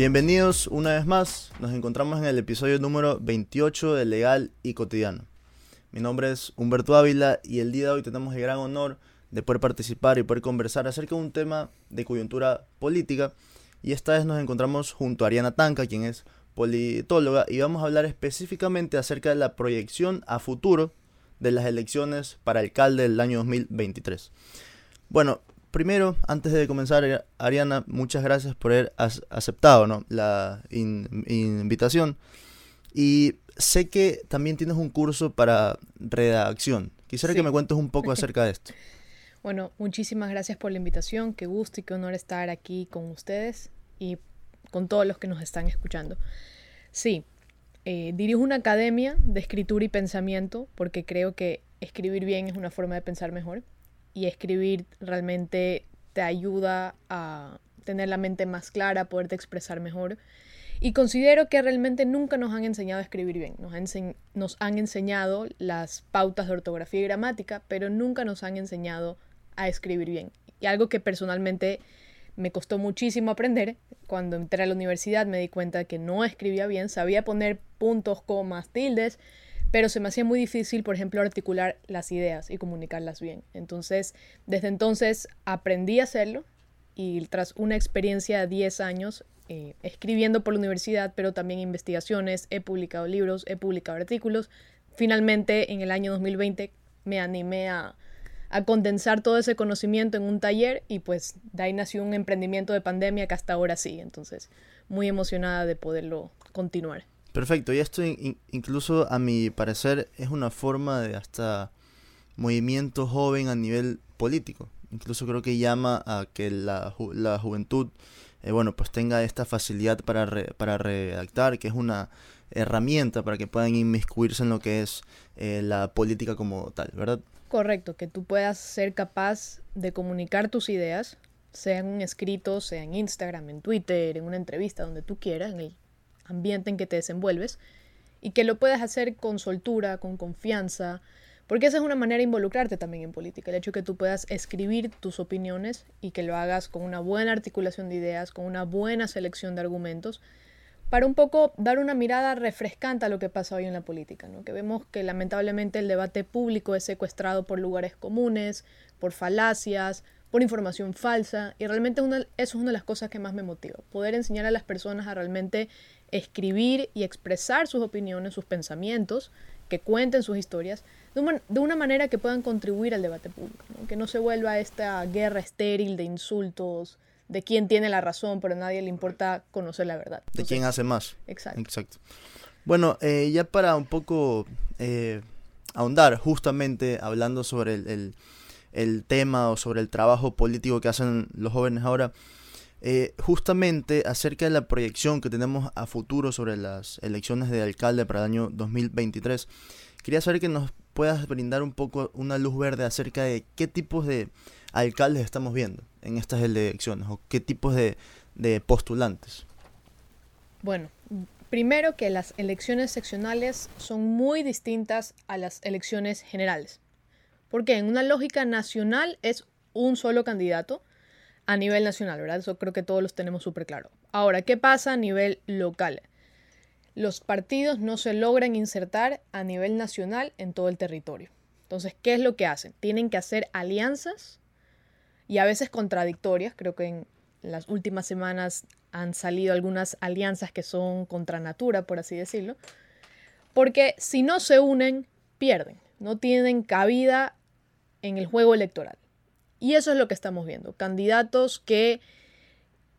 Bienvenidos una vez más, nos encontramos en el episodio número 28 de Legal y Cotidiano. Mi nombre es Humberto Ávila y el día de hoy tenemos el gran honor de poder participar y poder conversar acerca de un tema de coyuntura política y esta vez nos encontramos junto a Ariana Tanca, quien es politóloga, y vamos a hablar específicamente acerca de la proyección a futuro de las elecciones para alcalde del año 2023. Bueno, primero, antes de comenzar, Ariana, muchas gracias por haber aceptado ¿no? la invitación. Y sé que también tienes un curso para redacción. Quisiera que me cuentes un poco acerca de esto. Bueno, muchísimas gracias por la invitación. Qué gusto y qué honor estar aquí con ustedes y con todos los que nos están escuchando. Sí, eh, dirijo una academia de escritura y pensamiento porque creo que escribir bien es una forma de pensar mejor y escribir realmente te ayuda a tener la mente más clara, poderte expresar mejor. Y considero que realmente nunca nos han enseñado a escribir bien. Nos, nos han enseñado las pautas de ortografía y gramática, pero nunca nos han enseñado a escribir bien. Y algo que personalmente me costó muchísimo aprender. Cuando entré a la universidad me di cuenta que no escribía bien, sabía poner puntos, comas, tildes, pero se me hacía muy difícil, por ejemplo, articular las ideas y comunicarlas bien. Entonces, desde entonces aprendí a hacerlo y tras una experiencia de 10 años eh, escribiendo por la universidad, pero también investigaciones, he publicado libros, he publicado artículos, finalmente en el año 2020 me animé a, a condensar todo ese conocimiento en un taller y pues de ahí nació un emprendimiento de pandemia que hasta ahora sí, entonces muy emocionada de poderlo continuar. Perfecto, y esto incluso a mi parecer es una forma de hasta movimiento joven a nivel político. Incluso creo que llama a que la, la juventud, eh, bueno, pues tenga esta facilidad para, para redactar, que es una herramienta para que puedan inmiscuirse en lo que es eh, la política como tal, ¿verdad? Correcto, que tú puedas ser capaz de comunicar tus ideas, sea en escrito, sea en Instagram, en Twitter, en una entrevista, donde tú quieras, en el ambiente en que te desenvuelves, y que lo puedas hacer con soltura, con confianza, porque esa es una manera de involucrarte también en política, el hecho de que tú puedas escribir tus opiniones y que lo hagas con una buena articulación de ideas, con una buena selección de argumentos, para un poco dar una mirada refrescante a lo que pasa hoy en la política, ¿no? que vemos que lamentablemente el debate público es secuestrado por lugares comunes, por falacias, por información falsa, y realmente eso es una de las cosas que más me motiva, poder enseñar a las personas a realmente escribir y expresar sus opiniones, sus pensamientos, que cuenten sus historias, de una, manera que puedan contribuir al debate público, que no se vuelva esta guerra estéril de insultos, de quién tiene la razón, pero a nadie le importa conocer la verdad. de quién hace más. Exacto. Exacto. Bueno, eh, ya para un poco eh, ahondar, justamente hablando sobre el, tema o sobre el trabajo político que hacen los jóvenes ahora, eh, justamente acerca de la proyección que tenemos a futuro sobre las elecciones de alcalde para el año 2023, quería saber que nos puedas brindar un poco una luz verde acerca de qué tipos de alcaldes estamos viendo en estas elecciones o qué tipos de, postulantes? Bueno, primero que las elecciones seccionales son muy distintas a las elecciones generales. Porque en una lógica nacional es un solo candidato a nivel nacional, ¿verdad? Eso creo que todos los tenemos súper claro. Ahora, ¿qué pasa a nivel local? Los partidos no se logran insertar a nivel nacional en todo el territorio. Entonces, ¿qué es lo que hacen? Tienen que hacer alianzas y a veces contradictorias. Creo que en las últimas semanas han salido algunas alianzas que son contra natura, por así decirlo. Porque si no se unen, pierden. No tienen cabida en el juego electoral. Y eso es lo que estamos viendo. Candidatos que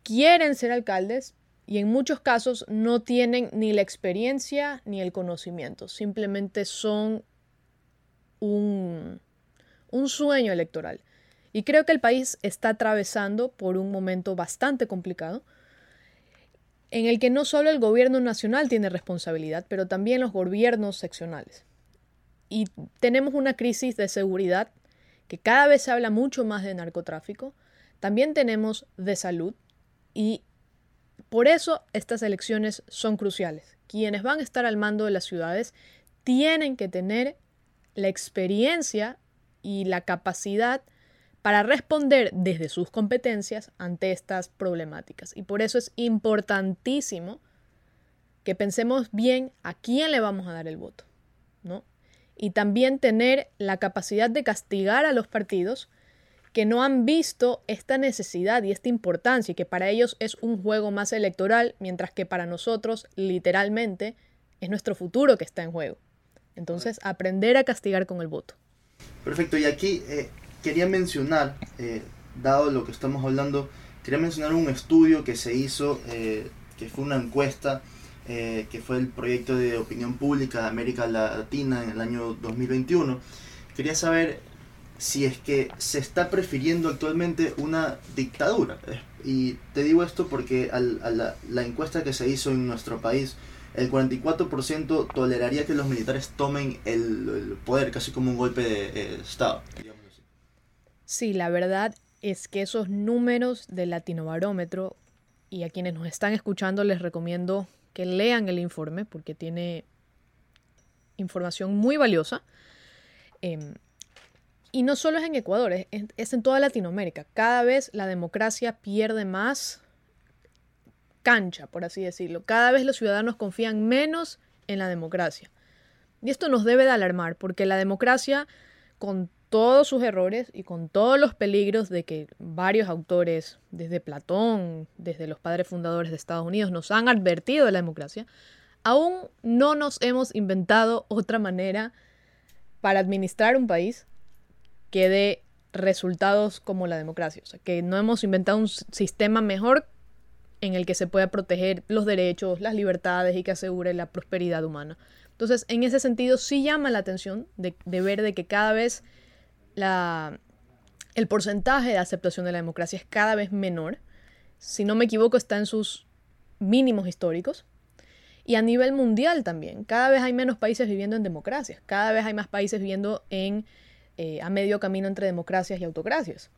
quieren ser alcaldes y en muchos casos no tienen ni la experiencia ni el conocimiento. Simplemente son un, un sueño electoral. Y creo que el país está atravesando por un momento bastante complicado en el que no solo el gobierno nacional tiene responsabilidad, pero también los gobiernos seccionales. Y tenemos una crisis de seguridad que cada vez se habla mucho más de narcotráfico, también tenemos de salud y por eso estas elecciones son cruciales. Quienes van a estar al mando de las ciudades tienen que tener la experiencia y la capacidad para responder desde sus competencias ante estas problemáticas. Y por eso es importantísimo que pensemos bien a quién le vamos a dar el voto, ¿no? Y también tener la capacidad de castigar a los partidos que no han visto esta necesidad y esta importancia y que para ellos es un juego más electoral, mientras que para nosotros literalmente es nuestro futuro que está en juego. Entonces, aprender a castigar con el voto. Perfecto, y aquí eh, quería mencionar, eh, dado lo que estamos hablando, quería mencionar un estudio que se hizo, eh, que fue una encuesta, que fue el proyecto de opinión pública de América Latina en el año 2021. Quería saber si es que se está prefiriendo actualmente una dictadura. Y te digo esto porque al, a la, la, encuesta que se hizo en nuestro país, el 44% toleraría que los militares tomen el, poder, casi como un golpe de eh, Estado. Sí, la verdad es que esos números del latinobarómetro, y a quienes nos están escuchando les recomiendo que lean el informe porque tiene información muy valiosa. Eh, y no solo es en Ecuador, es, es en toda Latinoamérica. Cada vez la democracia pierde más cancha, por así decirlo. Cada vez los ciudadanos confían menos en la democracia. Y esto nos debe de alarmar, porque la democracia, con todos sus errores y con todos los peligros de que varios autores, desde Platón, desde los padres fundadores de Estados Unidos, nos han advertido de la democracia, aún no nos hemos inventado otra manera para administrar un país que dé resultados como la democracia. O sea, que no hemos inventado un sistema mejor en el que se pueda proteger los derechos, las libertades y que asegure la prosperidad humana. Entonces, en ese sentido, sí llama la atención de, ver de que cada vez la, el porcentaje de aceptación de la democracia es cada vez menor. Si no me equivoco, está en sus mínimos históricos. Y a nivel mundial también, cada vez hay menos países viviendo en democracias, cada vez hay más países viviendo en eh, a medio camino entre democracias y autocracias.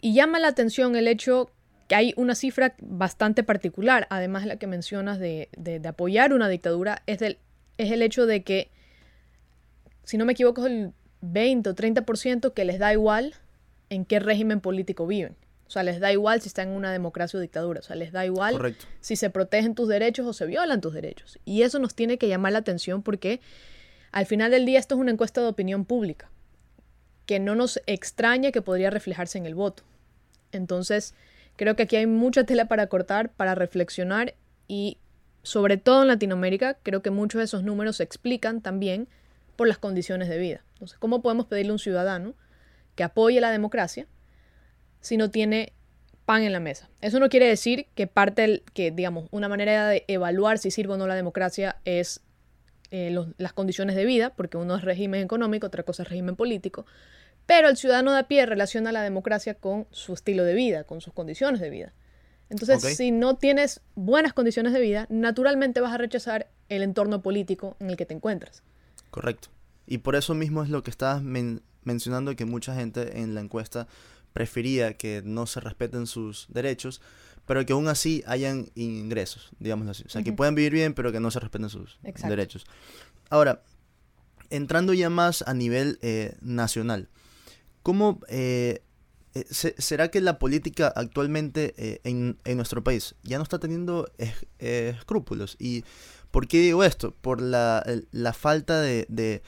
Y llama la atención el hecho que hay una cifra bastante particular, además de la que mencionas de, apoyar una dictadura, es, es el hecho de que, si no me equivoco, es el 20 o 30% que les da igual en qué régimen político viven. O sea, les da igual si están en una democracia o dictadura. O sea, les da igual si se protegen tus derechos o se violan tus derechos. Y eso nos tiene que llamar la atención porque al final del día esto es una encuesta de opinión pública que no nos extraña que podría reflejarse en el voto. Entonces, creo que aquí hay mucha tela para cortar, para reflexionar y sobre todo en Latinoamérica, creo que muchos de esos números se explican también por las condiciones de vida. Entonces, ¿cómo podemos pedirle a un ciudadano que apoye la democracia si no tiene pan en la mesa? Eso no quiere decir que parte, que digamos, una manera de evaluar si sirve o no la democracia es eh, las condiciones de vida, porque uno es régimen económico, otra cosa es régimen político, pero el ciudadano de a pie relaciona la democracia con su estilo de vida, con sus condiciones de vida. Entonces, si no tienes buenas condiciones de vida, naturalmente vas a rechazar el entorno político en el que te encuentras. Correcto. Y por eso mismo es lo que estabas mencionando, que mucha gente en la encuesta prefería que no se respeten sus derechos, pero que aún así hayan ingresos, digamos así. O sea, que puedan vivir bien, pero que no se respeten sus derechos. Ahora, entrando ya más a nivel eh, nacional, ¿cómo eh, eh, será que la política actualmente en, nuestro país ya no está teniendo escrúpulos? ¿Y por qué digo esto? Por la, falta de, de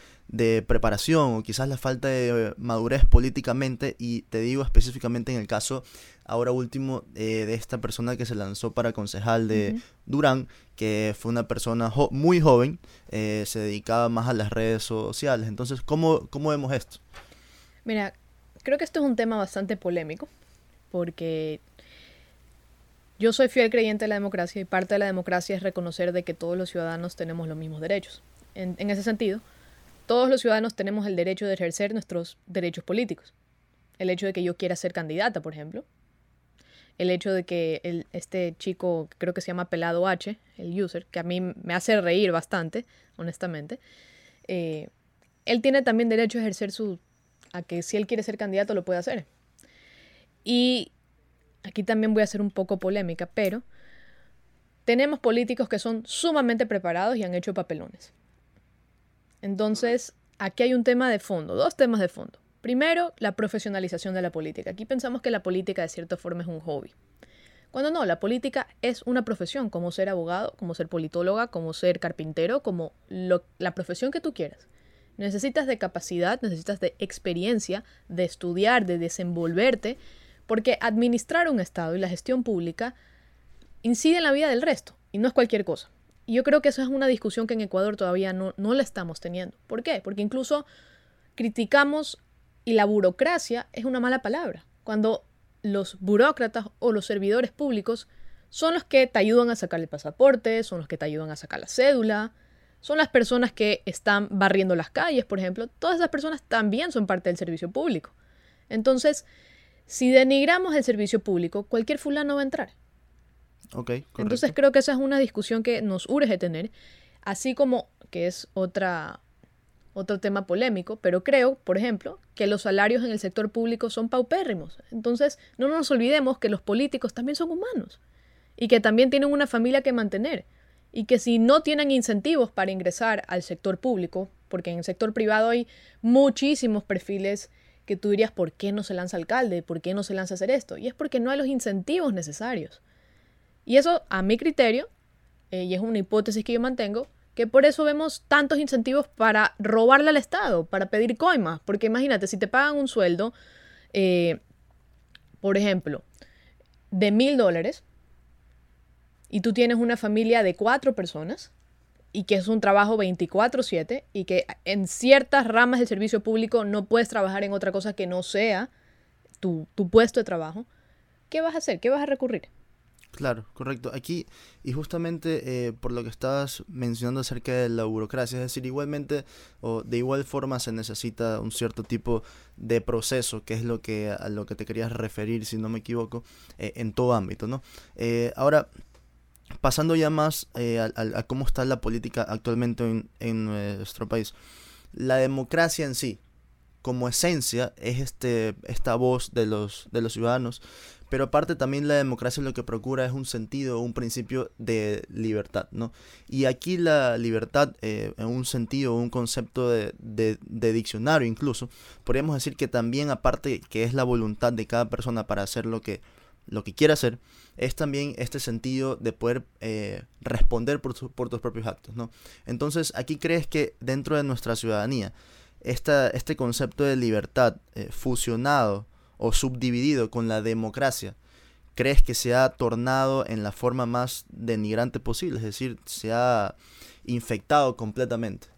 preparación o quizás la falta de madurez políticamente y te digo específicamente en el caso ahora último eh, de esta persona que se lanzó para concejal de Durán, que fue una persona muy joven, eh, se dedicaba más a las redes sociales. Entonces, ¿cómo, ¿cómo vemos esto? Mira, creo que esto es un tema bastante polémico porque yo soy fiel creyente de la democracia y parte de la democracia es reconocer de que todos los ciudadanos tenemos los mismos derechos. en ese sentido, todos los ciudadanos tenemos el derecho de ejercer nuestros derechos políticos. El hecho de que yo quiera ser candidata, por ejemplo. El hecho de que este chico, creo que se llama Pelado H, el user, que a mí me hace reír bastante, honestamente, eh, él tiene también derecho a ejercer su... a que si él quiere ser candidato lo puede hacer. Y aquí también voy a ser un poco polémica, pero tenemos políticos que son sumamente preparados y han hecho papelones. Entonces, aquí hay un tema de fondo, dos temas de fondo. Primero, la profesionalización de la política. Aquí pensamos que la política de cierta forma es un hobby. Cuando no, la política es una profesión, como ser abogado, como ser politóloga, como ser carpintero, como la profesión que tú quieras. Necesitas de capacidad, necesitas de experiencia, de estudiar, de desenvolverte, porque administrar un Estado y la gestión pública incide en la vida del resto, y no es cualquier cosa. Yo creo que esa es una discusión que en Ecuador todavía no, no la estamos teniendo. ¿Por qué? Porque incluso criticamos y la burocracia es una mala palabra. Cuando los burócratas o los servidores públicos son los que te ayudan a sacar el pasaporte, son los que te ayudan a sacar la cédula, son las personas que están barriendo las calles, por ejemplo. Todas esas personas también son parte del servicio público. Entonces, si denigramos el servicio público, cualquier fulano va a entrar. Okay, Entonces creo que esa es una discusión que nos urge tener, así como que es otra, otro tema polémico, pero creo, por ejemplo, que los salarios en el sector público son paupérrimos. Entonces, no nos olvidemos que los políticos también son humanos y que también tienen una familia que mantener y que si no tienen incentivos para ingresar al sector público, porque en el sector privado hay muchísimos perfiles que tú dirías, ¿por qué no se lanza alcalde? ¿Por qué no se lanza a hacer esto? Y es porque no hay los incentivos necesarios. Y eso, a mi criterio, eh, y es una hipótesis que yo mantengo, que por eso vemos tantos incentivos para robarle al Estado, para pedir coimas. Porque imagínate, si te pagan un sueldo, eh, por ejemplo, de mil dólares, y tú tienes una familia de cuatro personas, y que es un trabajo 24/7, y que en ciertas ramas del servicio público no puedes trabajar en otra cosa que no sea tu, tu puesto de trabajo, ¿qué vas a hacer? ¿Qué vas a recurrir? Claro, correcto. Aquí, y justamente eh, por lo que estabas mencionando acerca de la burocracia, es decir, igualmente o de igual forma se necesita un cierto tipo de proceso, que es lo que a lo que te querías referir, si no me equivoco, eh, en todo ámbito, ¿no? Eh, ahora, pasando ya más a, cómo está la política actualmente en, en nuestro país, la democracia en sí, como esencia, es este, esta voz de los, de los ciudadanos, pero aparte también la democracia lo que procura es un sentido, un principio de libertad, ¿no? Y aquí la libertad, eh, en un sentido, un concepto de, de, diccionario incluso, podríamos decir que también aparte que es la voluntad de cada persona para hacer lo que, lo que quiera hacer, es también este sentido de poder eh, responder por, por, tus propios actos, ¿no? Entonces aquí crees que dentro de nuestra ciudadanía, esta, este concepto de libertad eh, fusionado o subdividido con la democracia, crees que se ha tornado en la forma más denigrante posible, es decir, se ha infectado completamente.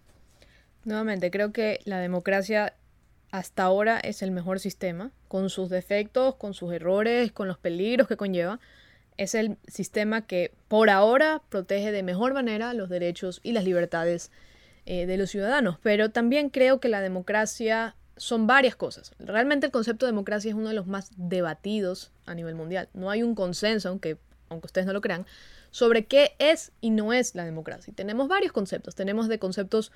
Nuevamente, creo que la democracia hasta ahora es el mejor sistema, con sus defectos, con sus errores, con los peligros que conlleva. Es el sistema que por ahora protege de mejor manera los derechos y las libertades eh, de los ciudadanos. Pero también creo que la democracia son varias cosas. Realmente el concepto de democracia es uno de los más debatidos a nivel mundial. No hay un consenso, aunque, aunque ustedes no lo crean, sobre qué es y no es la democracia. Tenemos varios conceptos. Tenemos de conceptos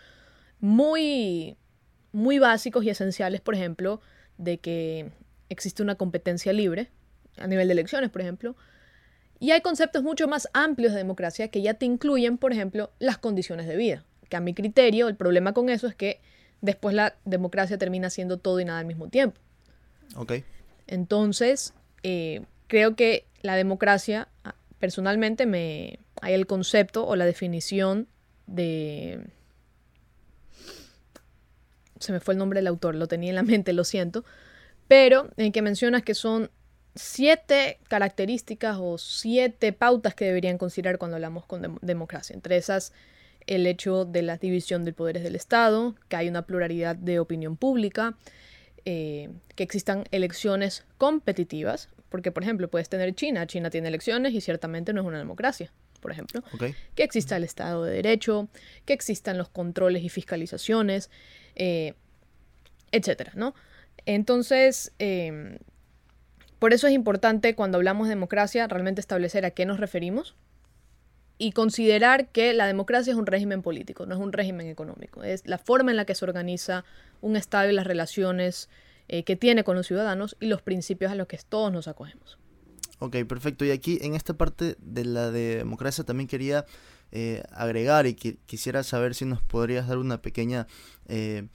muy, muy básicos y esenciales, por ejemplo, de que existe una competencia libre a nivel de elecciones, por ejemplo. Y hay conceptos mucho más amplios de democracia que ya te incluyen, por ejemplo, las condiciones de vida. Que a mi criterio, el problema con eso es que después la democracia termina siendo todo y nada al mismo tiempo. Ok. Entonces, eh, creo que la democracia, ah, personalmente, me hay el concepto o la definición de... Se me fue el nombre del autor, lo tenía en la mente, lo siento. Pero en que mencionas que son siete características o siete pautas que deberían considerar cuando hablamos con democracia. Entre esas el hecho de la división de poderes del Estado, que hay una pluralidad de opinión pública, eh, que existan elecciones competitivas, porque por ejemplo puedes tener China, China tiene elecciones y ciertamente no es una democracia, por ejemplo, que exista el Estado de Derecho, que existan los controles y fiscalizaciones, eh, etcétera, ¿no? Entonces, em, por eso es importante cuando hablamos de democracia realmente establecer a qué nos referimos, y considerar que la democracia es un régimen político, no es un régimen económico. Es la forma en la que se organiza un Estado y las relaciones eh, que tiene con los ciudadanos y los principios a los que todos nos acogemos. Ok, perfecto. Y aquí en esta parte de la democracia también quería eh, agregar y quisiera saber si nos podrías dar una pequeña... Eh,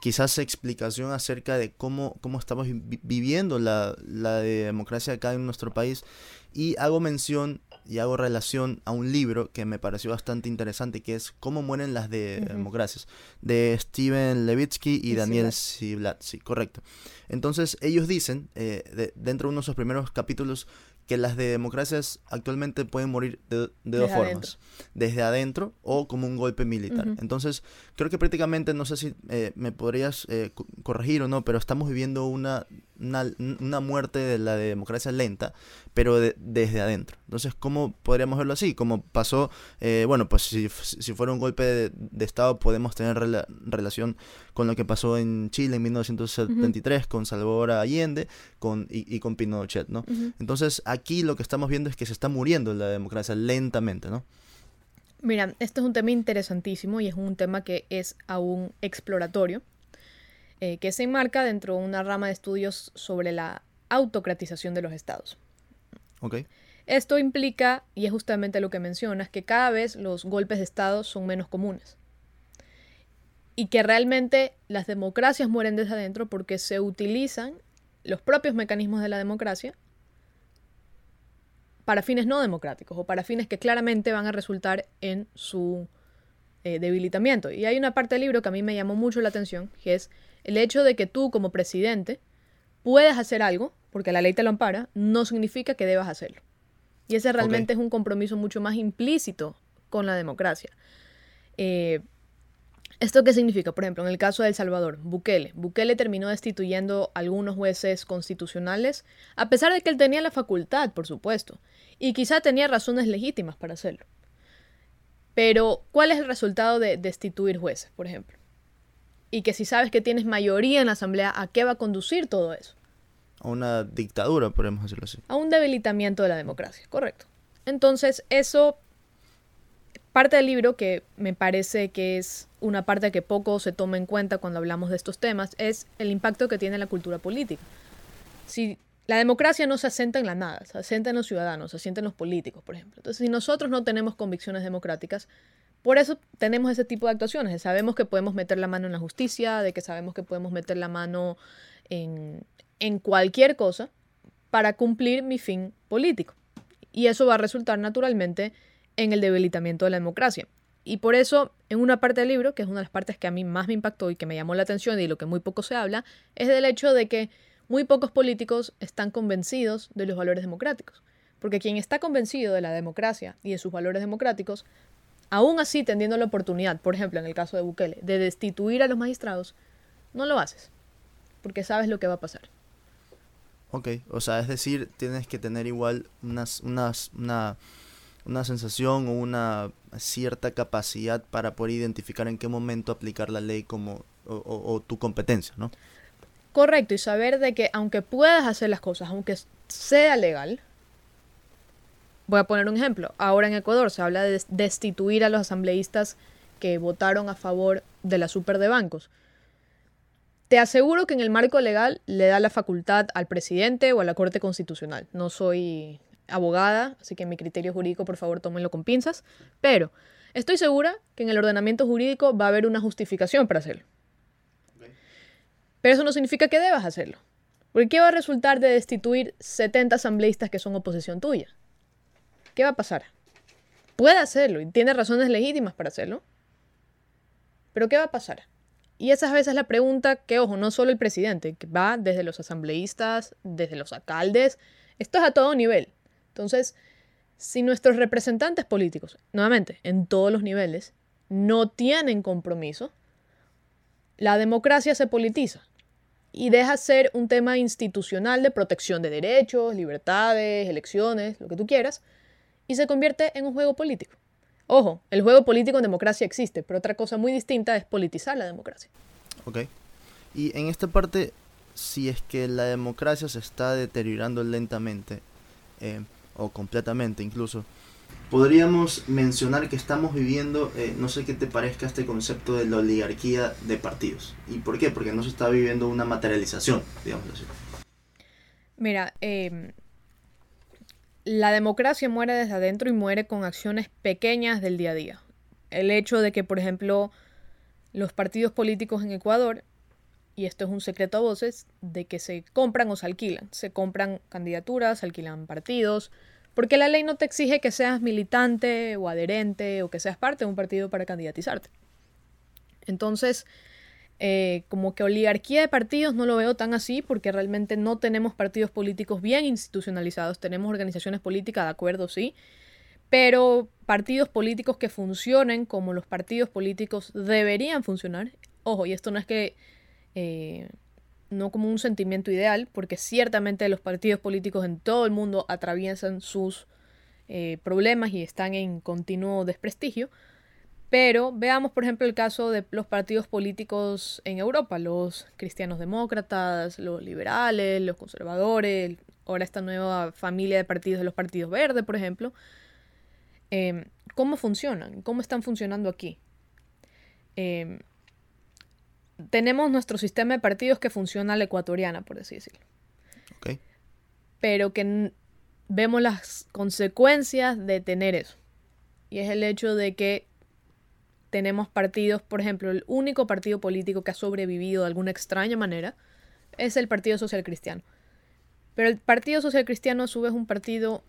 quizás explicación acerca de cómo, cómo estamos viviendo la, la democracia acá en nuestro país. Y hago mención y hago relación a un libro que me pareció bastante interesante, que es Cómo mueren las democracias, de Steven Levitsky y, Daniel Siblatsky, correcto. Entonces, ellos dicen, eh, dentro de uno de sus primeros capítulos, que las de democracias actualmente pueden morir de, dos formas, desde adentro o como un golpe militar. Entonces, creo que prácticamente, no sé si eh, me podrías eh, corregir o no, pero estamos viviendo una, una, muerte de la democracia lenta, pero desde adentro. Entonces, ¿cómo podríamos verlo así? Como pasó, eh, bueno, pues si, si, fuera un golpe de, Estado, podemos tener relación con lo que pasó en Chile en 1973, con Salvador Allende con, y, con Pinochet, ¿no? Entonces, aquí lo que estamos viendo es que se está muriendo la democracia lentamente, ¿no? Mira, esto es un tema interesantísimo y es un tema que es aún exploratorio, eh, que se enmarca dentro de una rama de estudios sobre la autocratización de los estados. Okay. Esto implica, y es justamente lo que mencionas, que cada vez los golpes de Estado son menos comunes. Y que realmente las democracias mueren desde adentro porque se utilizan los propios mecanismos de la democracia para fines no democráticos o para fines que claramente van a resultar en su eh, debilitamiento. Y hay una parte del libro que a mí me llamó mucho la atención, que es el hecho de que tú como presidente puedes hacer algo, porque la ley te lo ampara, no significa que debas hacerlo. Y ese realmente es un compromiso mucho más implícito con la democracia. Eh, ¿Esto qué significa? Por ejemplo, en el caso de El Salvador, Bukele. Bukele terminó destituyendo a algunos jueces constitucionales, a pesar de que él tenía la facultad, por supuesto, y quizá tenía razones legítimas para hacerlo. Pero, ¿cuál es el resultado de destituir jueces, por ejemplo? Y que si sabes que tienes mayoría en la Asamblea, ¿a qué va a conducir todo eso? A una dictadura, podemos decirlo así. A un debilitamiento de la democracia, correcto. Entonces, eso parte del libro que me parece que es una parte que poco se toma en cuenta cuando hablamos de estos temas es el impacto que tiene la cultura política. Si la democracia no se asenta en la nada, se asenta en los ciudadanos, se asienta en los políticos, por ejemplo. Entonces, si nosotros no tenemos convicciones democráticas, por eso tenemos ese tipo de actuaciones. Sabemos que podemos meter la mano en la justicia, de que sabemos que podemos meter la mano en, en cualquier cosa para cumplir mi fin político. Y eso va a resultar naturalmente en el debilitamiento de la democracia. Y por eso, en una parte del libro, que es una de las partes que a mí más me impactó y que me llamó la atención y de lo que muy poco se habla, es del hecho de que muy pocos políticos están convencidos de los valores democráticos. Porque quien está convencido de la democracia y de sus valores democráticos, aún así teniendo la oportunidad, por ejemplo en el caso de Bukele, de destituir a los magistrados, no lo haces. Porque sabes lo que va a pasar. Ok, o sea, es decir, tienes que tener igual unas, unas, una una sensación o una cierta capacidad para poder identificar en qué momento aplicar la ley como o, tu competencia, ¿no? Correcto, y saber de que aunque puedas hacer las cosas, aunque sea legal, voy a poner un ejemplo, ahora en Ecuador se habla de destituir a los asambleístas que votaron a favor de la super de bancos. Te aseguro que en el marco legal le da la facultad al presidente o a la Corte Constitucional. No soy abogada, así que mi criterio jurídico, por favor, tómenlo con pinzas. Pero estoy segura que en el ordenamiento jurídico va a haber una justificación para hacerlo. Pero eso no significa que debas hacerlo. Porque ¿qué va a resultar de destituir 70 asambleístas que son oposición tuya? ¿Qué va a pasar? Puede hacerlo y tiene razones legítimas para hacerlo. Pero ¿qué va a pasar? Y esa es a veces la pregunta que, ojo, no solo el presidente, que va desde los asambleístas, desde los alcaldes, esto es a todo nivel. Entonces, si nuestros representantes políticos, nuevamente, en todos los niveles, no tienen compromiso, la democracia se politiza y deja ser un tema institucional de protección de derechos, libertades, elecciones, lo que tú quieras, y se convierte en un juego político. Ojo, el juego político en democracia existe, pero otra cosa muy distinta es politizar la democracia. Ok. Y en esta parte, si es que la democracia se está deteriorando lentamente, eh, o completamente incluso. Podríamos mencionar que estamos viviendo, eh, no sé qué te parezca este concepto de la oligarquía de partidos. ¿Y por qué? Porque no se está viviendo una materialización, digamos así. Mira, em, la democracia muere desde adentro y muere con acciones pequeñas del día a día. El hecho de que, por ejemplo, los partidos políticos en Ecuador y esto es un secreto a voces, de que se compran o se alquilan. Se compran candidaturas, se alquilan partidos, porque la ley no te exige que seas militante o adherente o que seas parte de un partido para candidatizarte. Entonces, eh, como que oligarquía de partidos no lo veo tan así porque realmente no tenemos partidos políticos bien institucionalizados, tenemos organizaciones políticas, de acuerdo, sí, pero partidos políticos que funcionen como los partidos políticos deberían funcionar. Ojo, y esto no es que, eh, no como un sentimiento ideal, porque ciertamente los partidos políticos en todo el mundo atraviesan sus eh, problemas y están en continuo desprestigio, pero veamos, por ejemplo, el caso de los partidos políticos en Europa, los cristianos demócratas, los liberales, los conservadores, ahora esta nueva familia de partidos de los partidos verdes, por ejemplo. Em, ¿Cómo funcionan? ¿Cómo están funcionando aquí? Em, tenemos nuestro sistema de partidos que funciona a la ecuatoriana, por así decirlo. Pero que vemos las consecuencias de tener eso. Y es el hecho de que tenemos partidos, por ejemplo, el único partido político que ha sobrevivido de alguna extraña manera es el Partido Social Cristiano. Pero el Partido Social Cristiano a su vez es un partido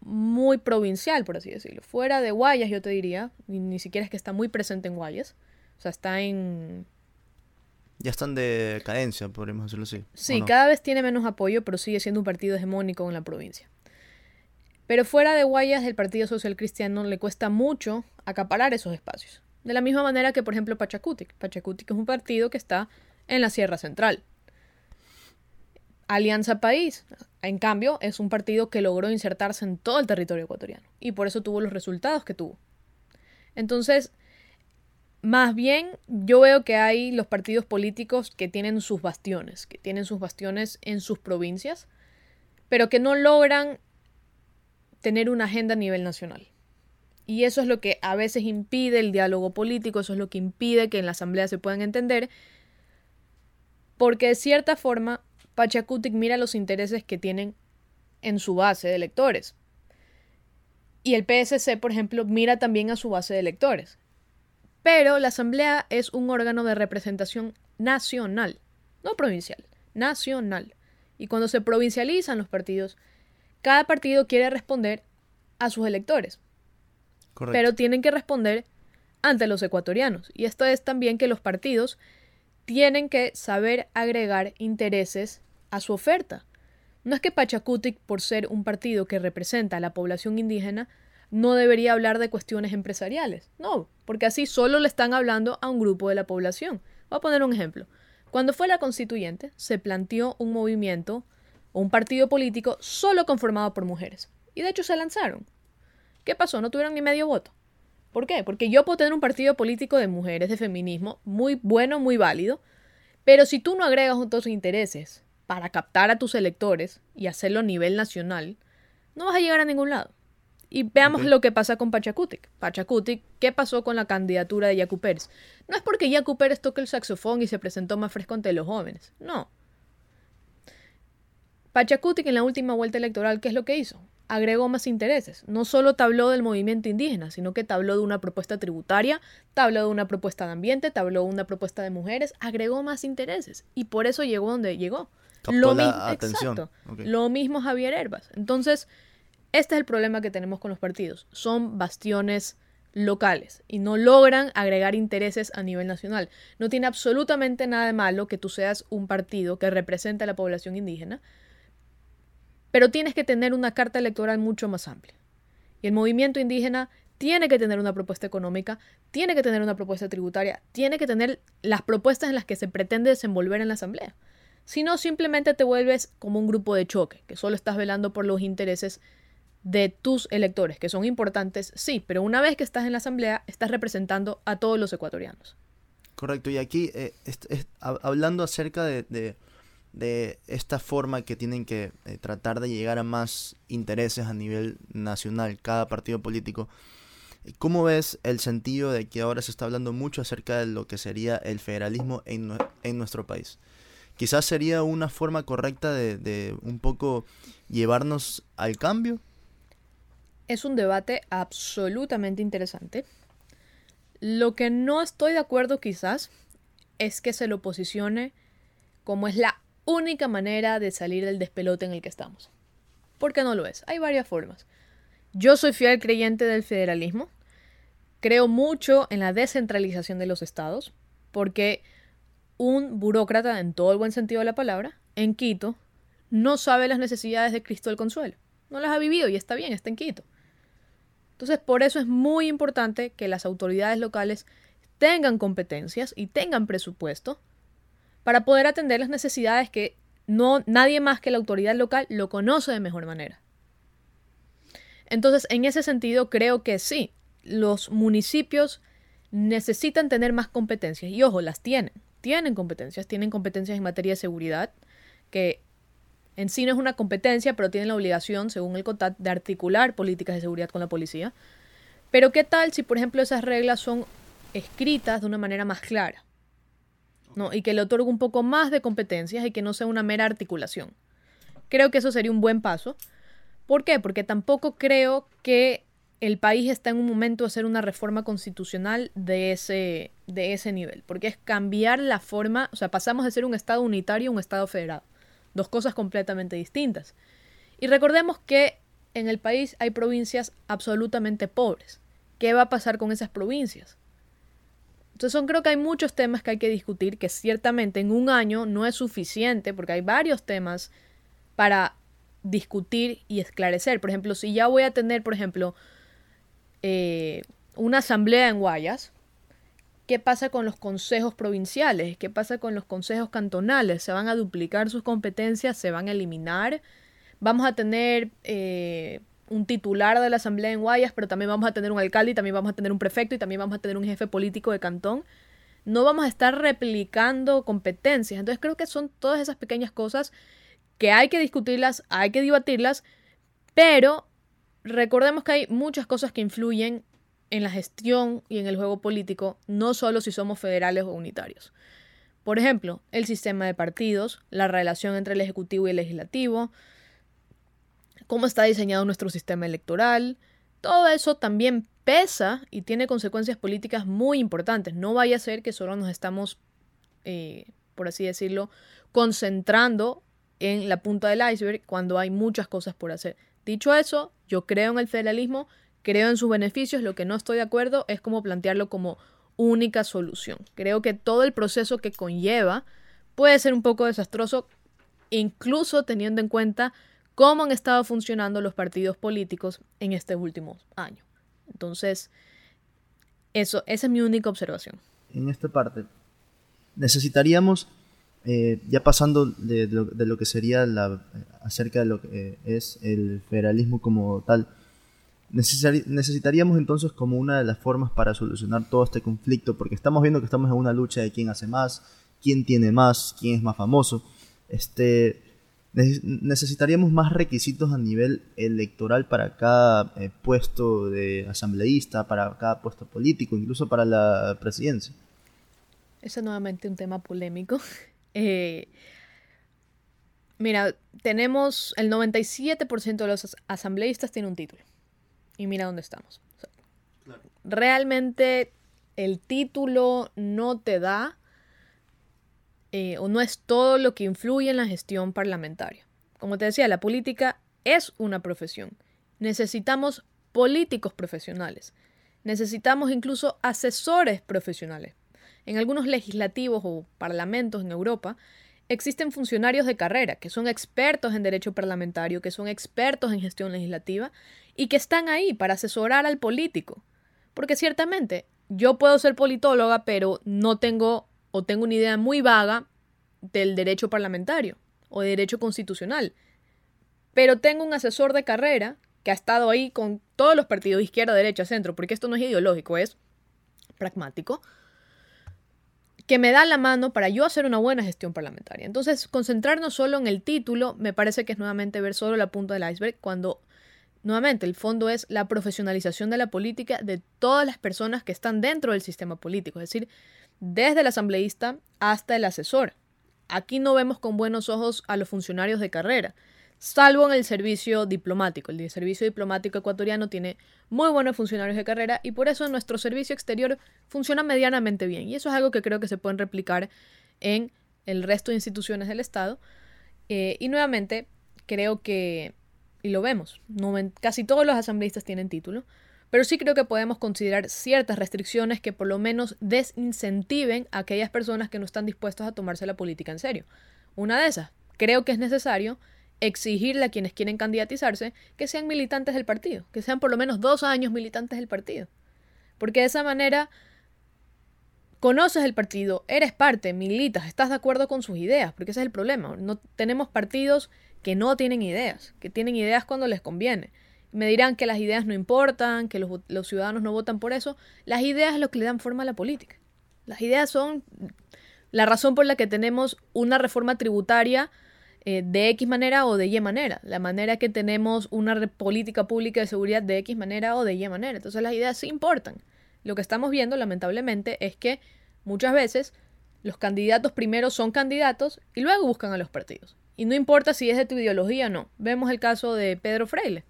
muy provincial, por así decirlo. Fuera de Guayas, yo te diría, ni, siquiera es que está muy presente en Guayas. O sea, está en... Ya están de cadencia, podríamos decirlo así. Sí, cada vez tiene menos apoyo, pero sigue siendo un partido hegemónico en la provincia. Pero fuera de Guayas, el Partido Social Cristiano le cuesta mucho acaparar esos espacios. De la misma manera que, por ejemplo, Pachacutic. Pachacutic es un partido que está en la Sierra Central. Alianza País, en cambio, es un partido que logró insertarse en todo el territorio ecuatoriano y por eso tuvo los resultados que tuvo. Entonces, más bien yo veo que hay los partidos políticos que tienen sus bastiones, que tienen sus bastiones en sus provincias, pero que no logran tener una agenda a nivel nacional. Y eso es lo que a veces impide el diálogo político, eso es lo que impide que en la asamblea se puedan entender, porque de cierta forma Pachacutic mira los intereses que tienen en su base de electores. Y el PSC, por ejemplo, mira también a su base de electores. Pero la asamblea es un órgano de representación nacional, no provincial, nacional. Y cuando se provincializan los partidos, cada partido quiere responder a sus electores. Pero tienen que responder ante los ecuatorianos. Y esto es también que los partidos tienen que saber agregar intereses a su oferta. No es que Pachacutic, por ser un partido que representa a la población indígena, no debería hablar de cuestiones empresariales. No, porque así solo le están hablando a un grupo de la población. Voy a poner un ejemplo. Cuando fue la constituyente, se planteó un movimiento un partido político solo conformado por mujeres. Y de hecho se lanzaron. ¿Qué pasó? No tuvieron ni medio voto. ¿Por qué? Porque yo puedo tener un partido político de mujeres, de feminismo, muy bueno, muy válido, pero si tú no agregas otros intereses para captar a tus electores y hacerlo a nivel nacional, no vas a llegar a ningún lado. Y veamos lo que pasa con Pachacutic. Pachacutic, ¿qué pasó con la candidatura de Yacu Pérez? No es porque Yacu Pérez toque el saxofón y se presentó más fresco ante los jóvenes. No. Pachacutic en la última vuelta electoral, ¿qué es lo que hizo? Agregó más intereses. No solo te habló del movimiento indígena, sino que te habló de una propuesta tributaria, te habló de una propuesta de ambiente, te habló de una propuesta de mujeres, agregó más intereses. Y por eso llegó donde llegó. lo mismo, Exacto. Lo mismo Javier Herbas. Entonces, este es el problema que tenemos con los partidos. Son bastiones locales y no logran agregar intereses a nivel nacional. No tiene absolutamente nada de malo que tú seas un partido que represente a la población indígena, pero tienes que tener una carta electoral mucho más amplia. Y el movimiento indígena tiene que tener una propuesta económica, tiene que tener una propuesta tributaria, tiene que tener las propuestas en las que se pretende desenvolver en la Asamblea. Si no, simplemente te vuelves como un grupo de choque, que solo estás velando por los intereses de tus electores, que son importantes, sí, pero una vez que estás en la Asamblea, estás representando a todos los ecuatorianos. Correcto, y aquí, eh, hablando acerca de de esta forma que tienen que eh, tratar de llegar a más intereses a nivel nacional, cada partido político. ¿Cómo ves el sentido de que ahora se está hablando mucho acerca de lo que sería el federalismo en, nuestro país? Quizás sería una forma correcta de, de un poco llevarnos al cambio. Es un debate absolutamente interesante. Lo que no estoy de acuerdo quizás es que se lo posicione como es la única manera de salir del despelote en el que estamos. Porque no lo es. Hay varias formas. Yo soy fiel creyente del federalismo. Creo mucho en la descentralización de los estados, porque un burócrata, en todo el buen sentido de la palabra, en Quito, no sabe las necesidades de Cristo del Consuelo. No las ha vivido y está bien, está en Quito. Entonces, por eso es muy importante que las autoridades locales tengan competencias y tengan presupuesto para poder atender las necesidades que no nadie más que la autoridad local lo conoce de mejor manera. Entonces, en ese sentido, creo que sí, los municipios necesitan tener más competencias y ojo, las tienen, tienen competencias, tienen competencias en materia de seguridad, que en sí no es una competencia, pero tienen la obligación, según el COTAT, de articular políticas de seguridad con la policía. Pero ¿qué tal si, por ejemplo, esas reglas son escritas de una manera más clara? ¿No? Y que le otorgue un poco más de competencias y que no sea una mera articulación. Creo que eso sería un buen paso. ¿Por qué? Porque tampoco creo que el país está en un momento de hacer una reforma constitucional de ese, de ese nivel, porque es cambiar la forma, o sea, pasamos de ser un Estado unitario a un Estado federado, dos cosas completamente distintas. Y recordemos que en el país hay provincias absolutamente pobres. ¿Qué va a pasar con esas provincias? Entonces son, creo que hay muchos temas que hay que discutir que ciertamente en un año no es suficiente porque hay varios temas para discutir y esclarecer. Por ejemplo, si ya voy a tener, por ejemplo, eh, una asamblea en Guayas, ¿qué pasa con los consejos provinciales? ¿Qué pasa con los consejos cantonales? ¿Se van a duplicar sus competencias? ¿Se van a eliminar? Vamos a tener eh, un titular de la asamblea en Guayas, pero también vamos a tener un alcalde y también vamos a tener un prefecto y también vamos a tener un jefe político de cantón. No vamos a estar replicando competencias. Entonces creo que son todas esas pequeñas cosas que hay que discutirlas, hay que debatirlas, pero recordemos que hay muchas cosas que influyen en la gestión y en el juego político, no solo si somos federales o unitarios. Por ejemplo, el sistema de partidos, la relación entre el Ejecutivo y el Legislativo, cómo está diseñado nuestro sistema electoral, todo eso también pesa y tiene consecuencias políticas muy importantes. No vaya a ser que solo nos estamos, eh, por así decirlo, concentrando en la punta del iceberg cuando hay muchas cosas por hacer. Dicho eso, yo creo en el federalismo, creo en sus beneficios, lo que no estoy de acuerdo es cómo plantearlo como única solución. Creo que todo el proceso que conlleva puede ser un poco desastroso, incluso teniendo en cuenta cómo han estado funcionando los partidos políticos en estos últimos años. Entonces, eso, esa es mi única observación. En esta parte, necesitaríamos eh, ya pasando de, lo, que sería la, acerca de lo que eh, es el federalismo como tal, necesitaríamos entonces como una de las formas para solucionar todo este conflicto, porque estamos viendo que estamos en una lucha de quién hace más, quién tiene más, quién es más famoso. Este, necesitaríamos más requisitos a nivel electoral para cada eh, puesto de asambleísta, para cada puesto político, incluso para la presidencia. Eso es nuevamente un tema polémico. Eh, mira, tenemos el 97% de los asambleístas tiene un título. Y mira dónde estamos. Realmente el título no te da eh, o no es todo lo que influye en la gestión parlamentaria. Como te decía, la política es una profesión. Necesitamos políticos profesionales. Necesitamos incluso asesores profesionales en algunos legislativos o parlamentos en Europa existen funcionarios de carrera que son expertos en derecho parlamentario, que son expertos en gestión legislativa y que están ahí para asesorar al político. Porque ciertamente yo puedo ser politóloga, pero no tengo o tengo una idea muy vaga del derecho parlamentario o de derecho constitucional. Pero tengo un asesor de carrera que ha estado ahí con todos los partidos, izquierda, derecha, centro, porque esto no es ideológico, es pragmático que me da la mano para yo hacer una buena gestión parlamentaria. Entonces, concentrarnos solo en el título me parece que es nuevamente ver solo la punta del iceberg cuando nuevamente el fondo es la profesionalización de la política de todas las personas que están dentro del sistema político, es decir, desde el asambleísta hasta el asesor. Aquí no vemos con buenos ojos a los funcionarios de carrera. salvo en el servicio diplomático. El servicio diplomático ecuatoriano tiene muy buenos funcionarios de carrera y por eso nuestro servicio exterior funciona medianamente bien. Y eso es algo que creo que se pueden replicar en el resto de instituciones del Estado. Eh, y nuevamente, creo que, y lo vemos, casi todos los asambleístas tienen título, pero sí creo que podemos considerar ciertas restricciones que por lo menos desincentiven a aquellas personas que no están dispuestos a tomarse la política en serio. Una de esas, creo que es necesario exigirle a quienes quieren candidatizarse que sean militantes del partido, que sean por lo menos dos años militantes del partido. Porque de esa manera conoces el partido, eres parte, militas, estás de acuerdo con sus ideas, porque ese es el problema. No tenemos partidos que no tienen ideas, que tienen ideas cuando les conviene. Me dirán que las ideas no importan, que los, los ciudadanos no votan por eso. Las ideas es lo que le dan forma a la política. Las ideas son la razón por la que tenemos una reforma tributaria eh, de X manera o de Y manera. La manera que tenemos una política pública de seguridad de X manera o de Y manera. Entonces las ideas sí importan. Lo que estamos viendo, lamentablemente, es que muchas veces los candidatos primero son candidatos y luego buscan a los partidos. Y no importa si es de tu ideología o no. Vemos el caso de Pedro Freile.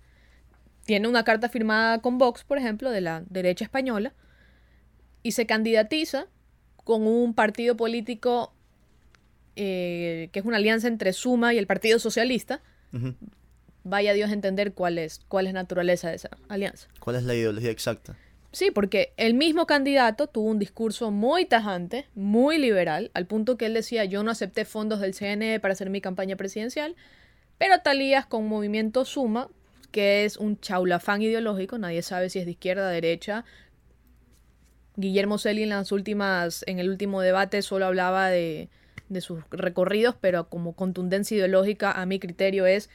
Tiene una carta firmada con Vox, por ejemplo, de la derecha española, y se candidatiza con un partido político eh, que es una alianza entre Suma y el Partido Socialista, vaya Dios a entender cuál es, cuál es naturaleza de esa alianza. ¿Cuál es la ideología exacta? Sí, porque el mismo candidato tuvo un discurso muy tajante, muy liberal, al punto que él decía, yo no acepté fondos del CNE para hacer mi campaña presidencial, pero Talías con Movimiento Suma, que es un chaulafán ideológico, nadie sabe si es de izquierda, derecha. Guillermo Celi en las últimas, en el último debate solo hablaba de, de sus recorridos, pero como contundencia ideológica, a mi criterio, es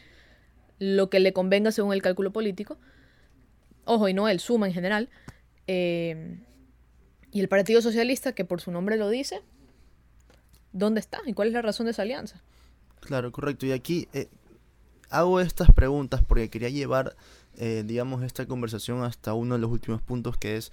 lo que le convenga según el cálculo político. Ojo, y no el suma en general. Eh, y el Partido Socialista, que por su nombre lo dice, ¿dónde está? ¿Y cuál es la razón de esa alianza? Claro, correcto. Y aquí eh, hago estas preguntas porque quería llevar, eh, digamos, esta conversación hasta uno de los últimos puntos que es,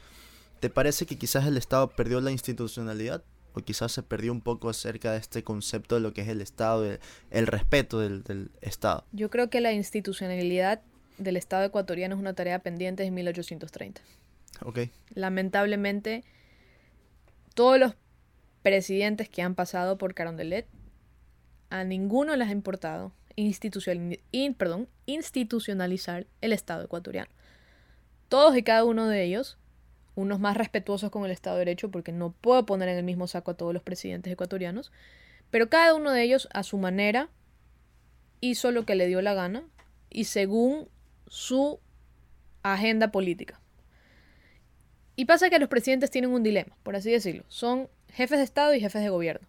¿te parece que quizás el Estado perdió la institucionalidad? o quizás se perdió un poco acerca de este concepto de lo que es el Estado, el, respeto del, Estado. Yo creo que la institucionalidad del Estado ecuatoriano es una tarea pendiente desde 1830. Ok. Lamentablemente, todos los presidentes que han pasado por Carondelet, a ninguno les ha importado institucionalizar el Estado ecuatoriano. Todos y cada uno de ellos unos más respetuosos con el Estado de Derecho, porque no puedo poner en el mismo saco a todos los presidentes ecuatorianos, pero cada uno de ellos a su manera hizo lo que le dio la gana y según su agenda política. Y pasa que los presidentes tienen un dilema, por así decirlo. Son jefes de Estado y jefes de gobierno.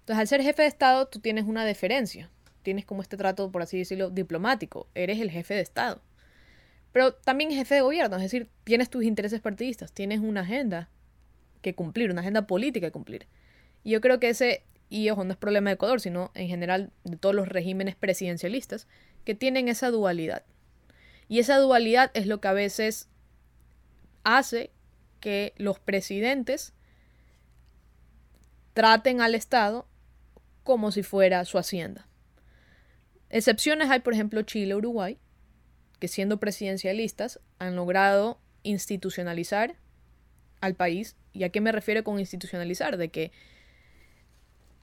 Entonces, al ser jefe de Estado, tú tienes una deferencia. Tienes como este trato, por así decirlo, diplomático. Eres el jefe de Estado. Pero también jefe de gobierno, es decir, tienes tus intereses partidistas, tienes una agenda que cumplir, una agenda política que cumplir. Y yo creo que ese, y ojo, no es problema de Ecuador, sino en general de todos los regímenes presidencialistas, que tienen esa dualidad. Y esa dualidad es lo que a veces hace que los presidentes traten al Estado como si fuera su hacienda. Excepciones hay, por ejemplo, Chile, Uruguay, que siendo presidencialistas han logrado institucionalizar al país. ¿Y a qué me refiero con institucionalizar? De que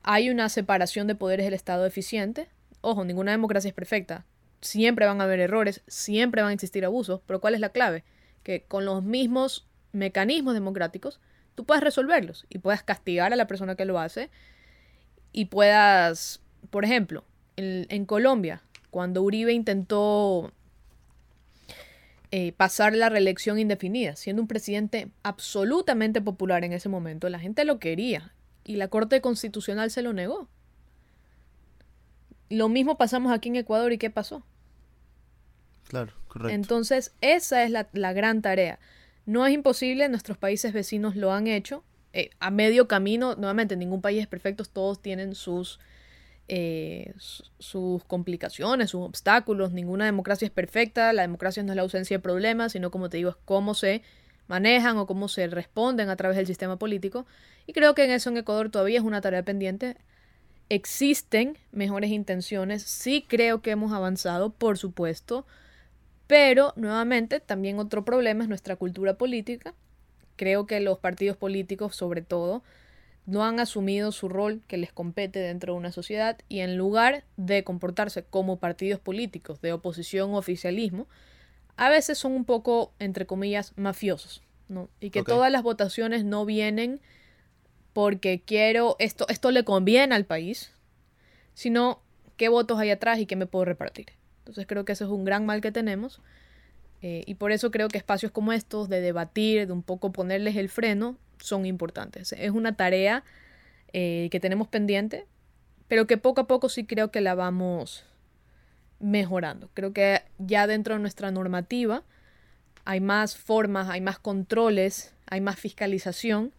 hay una separación de poderes del Estado eficiente. Ojo, ninguna democracia es perfecta. Siempre van a haber errores, siempre van a existir abusos, pero ¿cuál es la clave? Que con los mismos mecanismos democráticos tú puedes resolverlos y puedas castigar a la persona que lo hace y puedas, por ejemplo, en, en Colombia, cuando Uribe intentó eh, pasar la reelección indefinida, siendo un presidente absolutamente popular en ese momento. La gente lo quería y la Corte Constitucional se lo negó. Lo mismo pasamos aquí en Ecuador y ¿qué pasó? Claro, correcto. Entonces, esa es la, gran tarea. No es imposible, nuestros países vecinos lo han hecho. Eh, a medio camino, nuevamente, ningún país es perfecto, todos tienen sus eh, sus complicaciones, sus obstáculos. Ninguna democracia es perfecta. La democracia no es la ausencia de problemas, sino, como te digo, es cómo se manejan o cómo se responden a través del sistema político. Y creo que en eso en Ecuador todavía es una tarea pendiente. existen mejores intenciones, sí creo que hemos avanzado, por supuesto, pero nuevamente también otro problema es nuestra cultura política. Creo que los partidos políticos, sobre todo, no han asumido su rol que les compete dentro de una sociedad y en lugar de comportarse como partidos políticos de oposición o oficialismo, a veces son un poco, entre comillas, mafiosos, ¿no? Y que todas las votaciones no vienen porque quiero, esto, esto le conviene al país, sino qué votos hay atrás y qué me puedo repartir. Entonces creo que ese es un gran mal que tenemos. Eh, y por eso creo que espacios como estos, de debatir, de un poco ponerles el freno, son importantes. Es una tarea eh, que tenemos pendiente, pero que poco a poco sí creo que la vamos mejorando. Creo que ya dentro de nuestra normativa hay más formas, hay más controles, hay más fiscalización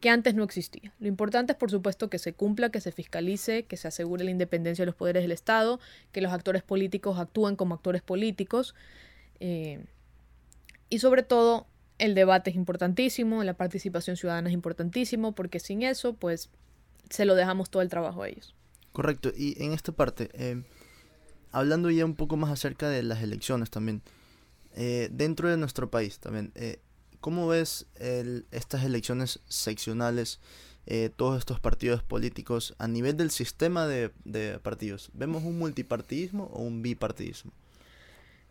que antes no existía. Lo importante es, por supuesto, que se cumpla, que se fiscalice, que se asegure la independencia de los poderes del Estado, que los actores políticos actúen como actores políticos. Eh, y sobre todo, el debate es importantísimo, la participación ciudadana es importantísimo, porque sin eso, pues, se lo dejamos todo el trabajo a ellos. Correcto. Y en esta parte, eh, hablando ya un poco más acerca de las elecciones también, eh, dentro de nuestro país también, ¿cómo ves estas elecciones seccionales, todos estos partidos políticos a nivel del sistema de, de partidos? ¿Vemos un multipartidismo o un bipartidismo?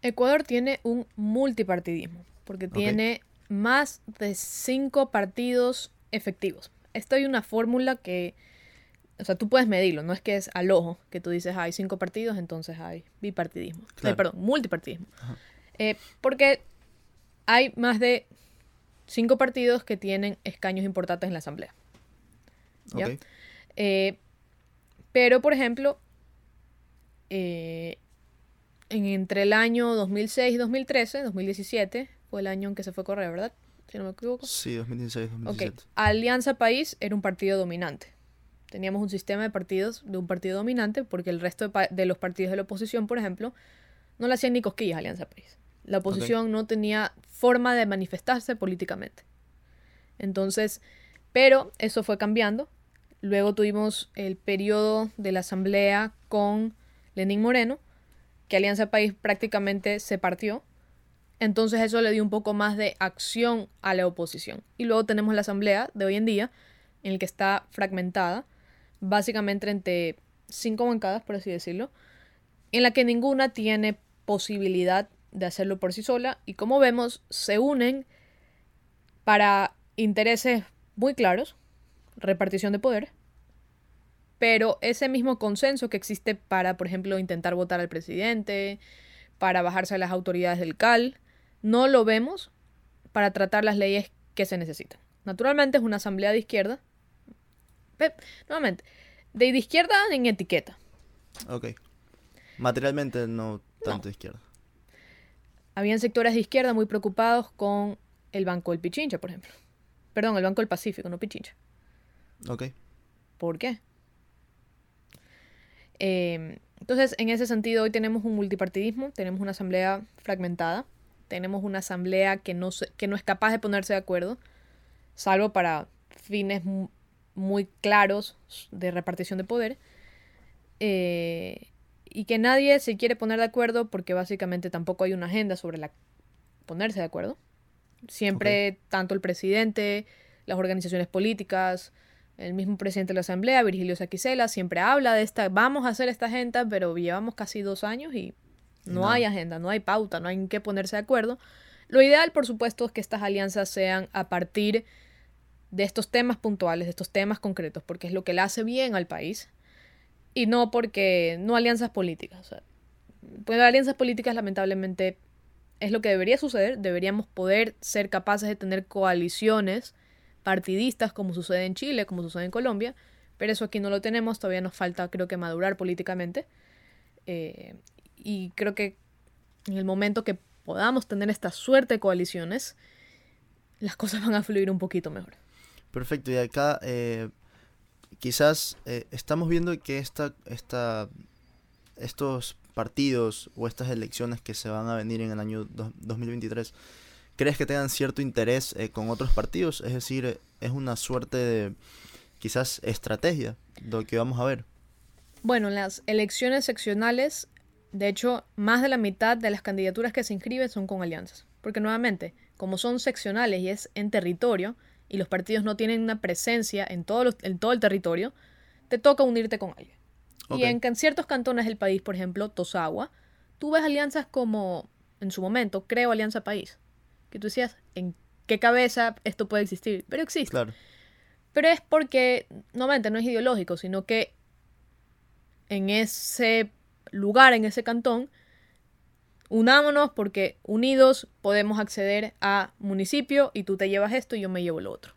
Ecuador tiene un multipartidismo, porque tiene más de cinco partidos efectivos. Esto hay una fórmula que, o sea, tú puedes medirlo, no es que es al ojo, que tú dices hay cinco partidos, entonces hay bipartidismo, eh, perdón, multipartidismo. Eh, porque hay más de cinco partidos que tienen escaños importantes en la Asamblea. Eh, pero, por ejemplo, entre el año 2006 y 2013, 2017, fue el año en que se fue Correa, ¿verdad? Si no me equivoco. Sí, 2016, 2017. Ok, Alianza País era un partido dominante. Teníamos un sistema de partidos de un partido dominante porque el resto de, los partidos de la oposición, por ejemplo, no le hacían ni cosquillas a Alianza País. La oposición no tenía forma de manifestarse políticamente. Entonces, pero eso fue cambiando. Luego tuvimos el periodo de la asamblea con Lenín Moreno, que Alianza País prácticamente se partió entonces eso le dio un poco más de acción a la oposición. Y luego tenemos la asamblea de hoy en día, en el que está fragmentada, básicamente entre cinco bancadas, por así decirlo, en la que ninguna tiene posibilidad de hacerlo por sí sola y como vemos se unen para intereses muy claros, repartición de poder, pero ese mismo consenso que existe para, por ejemplo, intentar votar al presidente, para bajarse a las autoridades del CAL, no lo vemos para tratar las leyes que se necesitan. Naturalmente es una asamblea de izquierda. nuevamente, de, izquierda en etiqueta. Ok. Materialmente no tanto de izquierda. Habían sectores de izquierda muy preocupados con el Banco del Pichincha, por ejemplo. Perdón, el Banco del Pacífico, no Pichincha. Ok. ¿Por qué? Eh, entonces, en ese sentido, hoy tenemos un multipartidismo, tenemos una asamblea fragmentada tenemos una asamblea que no, que no es capaz de ponerse de acuerdo, salvo para fines muy claros de repartición de poder, eh, y que nadie se quiere poner de acuerdo porque básicamente tampoco hay una agenda sobre la ponerse de acuerdo. Siempre tanto el presidente, las organizaciones políticas, el mismo presidente de la Asamblea, Virgilio Saquicela, siempre habla de esta, vamos a hacer esta agenda, pero llevamos casi dos años y no, hay agenda, no hay pauta, no hay en qué ponerse de acuerdo. Lo ideal, por supuesto, es que estas alianzas sean a partir de estos temas puntuales, de estos temas concretos, porque es lo que le hace bien al país y no porque no alianzas políticas. pues alianzas políticas lamentablemente es lo que debería suceder, deberíamos poder ser capaces de tener coaliciones partidistas como sucede en Chile, como sucede en Colombia, pero eso aquí no lo tenemos, todavía nos falta creo que madurar políticamente. Eh, y creo que en el momento que podamos tener esta suerte de coaliciones, las cosas van a fluir un poquito mejor. Perfecto, y acá eh, quizás eh, estamos viendo que esta, esta, estos partidos o estas elecciones que se van a venir en el año 2023, ¿crees que tengan cierto interés eh, con otros partidos? Es decir, es una suerte de quizás estrategia lo que vamos a ver. Bueno, en las elecciones seccionales, de hecho, más de la mitad de las candidaturas que se inscriben son con alianzas. Porque nuevamente, como son seccionales y es en territorio, y los partidos no tienen una presencia en todo, en todo el territorio, te toca unirte con alguien. Y en, en, ciertos cantones del país, por ejemplo, Tosagua, tú ves alianzas como, en su momento, Creo Alianza País. Que tú decías, ¿en qué cabeza esto puede existir? Pero existe. Claro. Pero es porque, nuevamente, no es ideológico, sino que en ese lugar, en ese cantón, unámonos porque unidos podemos acceder a municipio y tú te llevas esto y yo me llevo lo otro.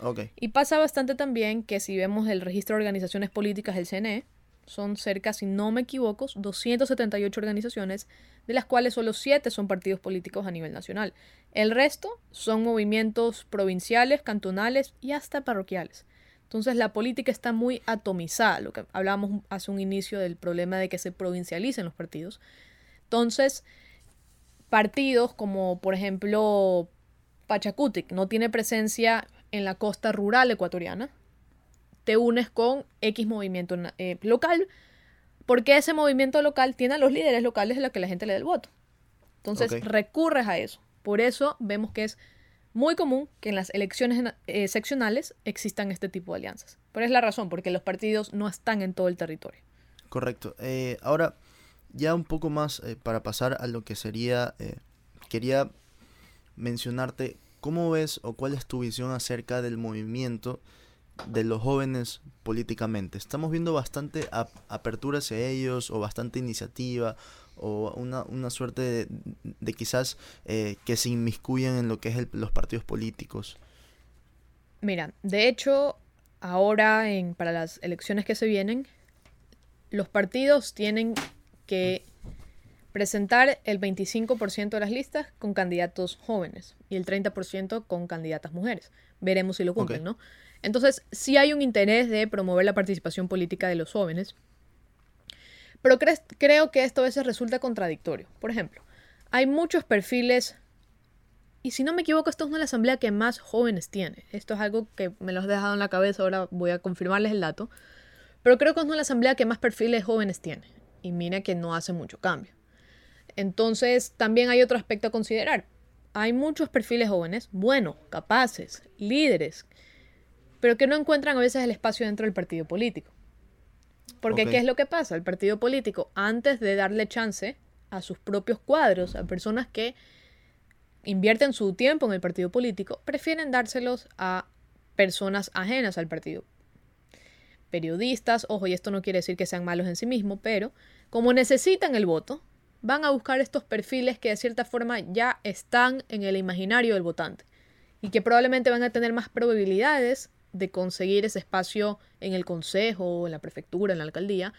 Okay. Y pasa bastante también que si vemos el registro de organizaciones políticas del CNE, son cerca, si no me equivoco, 278 organizaciones, de las cuales solo 7 son partidos políticos a nivel nacional. El resto son movimientos provinciales, cantonales y hasta parroquiales. Entonces la política está muy atomizada, lo que hablábamos hace un inicio del problema de que se provincialicen los partidos. Entonces, partidos como por ejemplo Pachacutic no tiene presencia en la costa rural ecuatoriana, te unes con X movimiento eh, local, porque ese movimiento local tiene a los líderes locales a los que la gente le da el voto. Entonces recurres a eso. Por eso vemos que es muy común que en las elecciones eh, seccionales existan este tipo de alianzas. Pero es la razón, porque los partidos no están en todo el territorio. Correcto. Eh, ahora, ya un poco más eh, para pasar a lo que sería, quería mencionarte cómo ves o cuál es tu visión acerca del movimiento de los jóvenes políticamente. Estamos viendo bastante apertura hacia ellos o bastante iniciativa o una, suerte de, quizás eh, que se inmiscuyan en lo que es los partidos políticos. Mira, de hecho, ahora en, para las elecciones que se vienen, los partidos tienen que presentar el 25% de las listas con candidatos jóvenes y el 30% con candidatas mujeres. Veremos si lo cumplen, ¿no? Entonces, sí hay un interés de promover la participación política de los jóvenes, pero creo que esto a veces resulta contradictorio. Por ejemplo, hay muchos perfiles, y si no me equivoco, esto es una de las asambleas que más jóvenes tiene. Esto es algo que me lo has dejado en la cabeza, ahora voy a confirmarles el dato. Pero creo que es una de las asambleas que más perfiles jóvenes tiene. Y mira que no hace mucho cambio. Entonces, también hay otro aspecto a considerar. Hay muchos perfiles jóvenes, buenos, capaces, líderes, pero que no encuentran a veces el espacio dentro del partido político. Porque ¿qué es lo que pasa? El partido político, antes de darle chance a sus propios cuadros, a personas que invierten su tiempo en el partido político, prefieren dárselos a personas ajenas al partido. Periodistas, ojo, y esto no quiere decir que sean malos en sí mismos, pero como necesitan el voto, van a buscar estos perfiles que de cierta forma ya están en el imaginario del votante y que probablemente van a tener más probabilidades de conseguir ese espacio en el consejo, en la prefectura, en la alcaldía,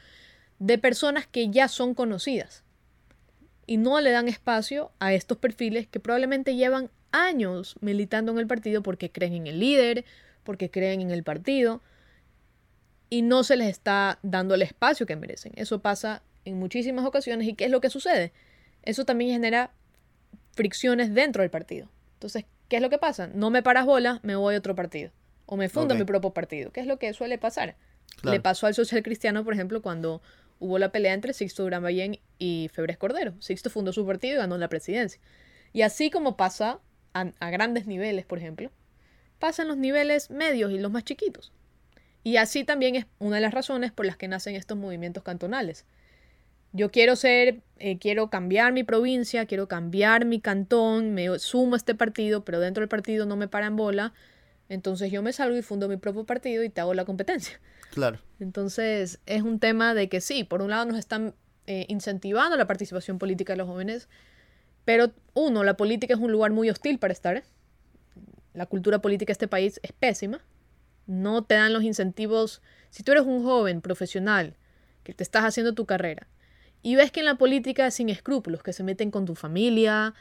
de personas que ya son conocidas. Y no le dan espacio a estos perfiles que probablemente llevan años militando en el partido porque creen en el líder, porque creen en el partido, y no se les está dando el espacio que merecen. Eso pasa en muchísimas ocasiones. ¿Y qué es lo que sucede? Eso también genera fricciones dentro del partido. Entonces, ¿qué es lo que pasa? No me paras bola, me voy a otro partido o me fundo mi propio partido, ¿Qué es lo que suele pasar. Le pasó al social cristiano, por ejemplo, cuando hubo la pelea entre Sixto Durán y Febres Cordero. Sixto fundó su partido y ganó la presidencia. Y así como pasa a, grandes niveles, por ejemplo, pasan los niveles medios y los más chiquitos. Y así también es una de las razones por las que nacen estos movimientos cantonales. Yo quiero ser, eh, quiero cambiar mi provincia, quiero cambiar mi cantón, me sumo a este partido, pero dentro del partido no me paran bola, entonces yo me salgo y fundo mi propio partido y te hago la competencia. Claro. Entonces es un tema de que sí, por un lado nos están eh, incentivando la participación política de los jóvenes, pero uno, la política es un lugar muy hostil para estar. La cultura política de este país es pésima. No te dan los incentivos. Si tú eres un joven profesional que te estás haciendo tu carrera y ves que en la política es sin escrúpulos, que se meten con tu familia,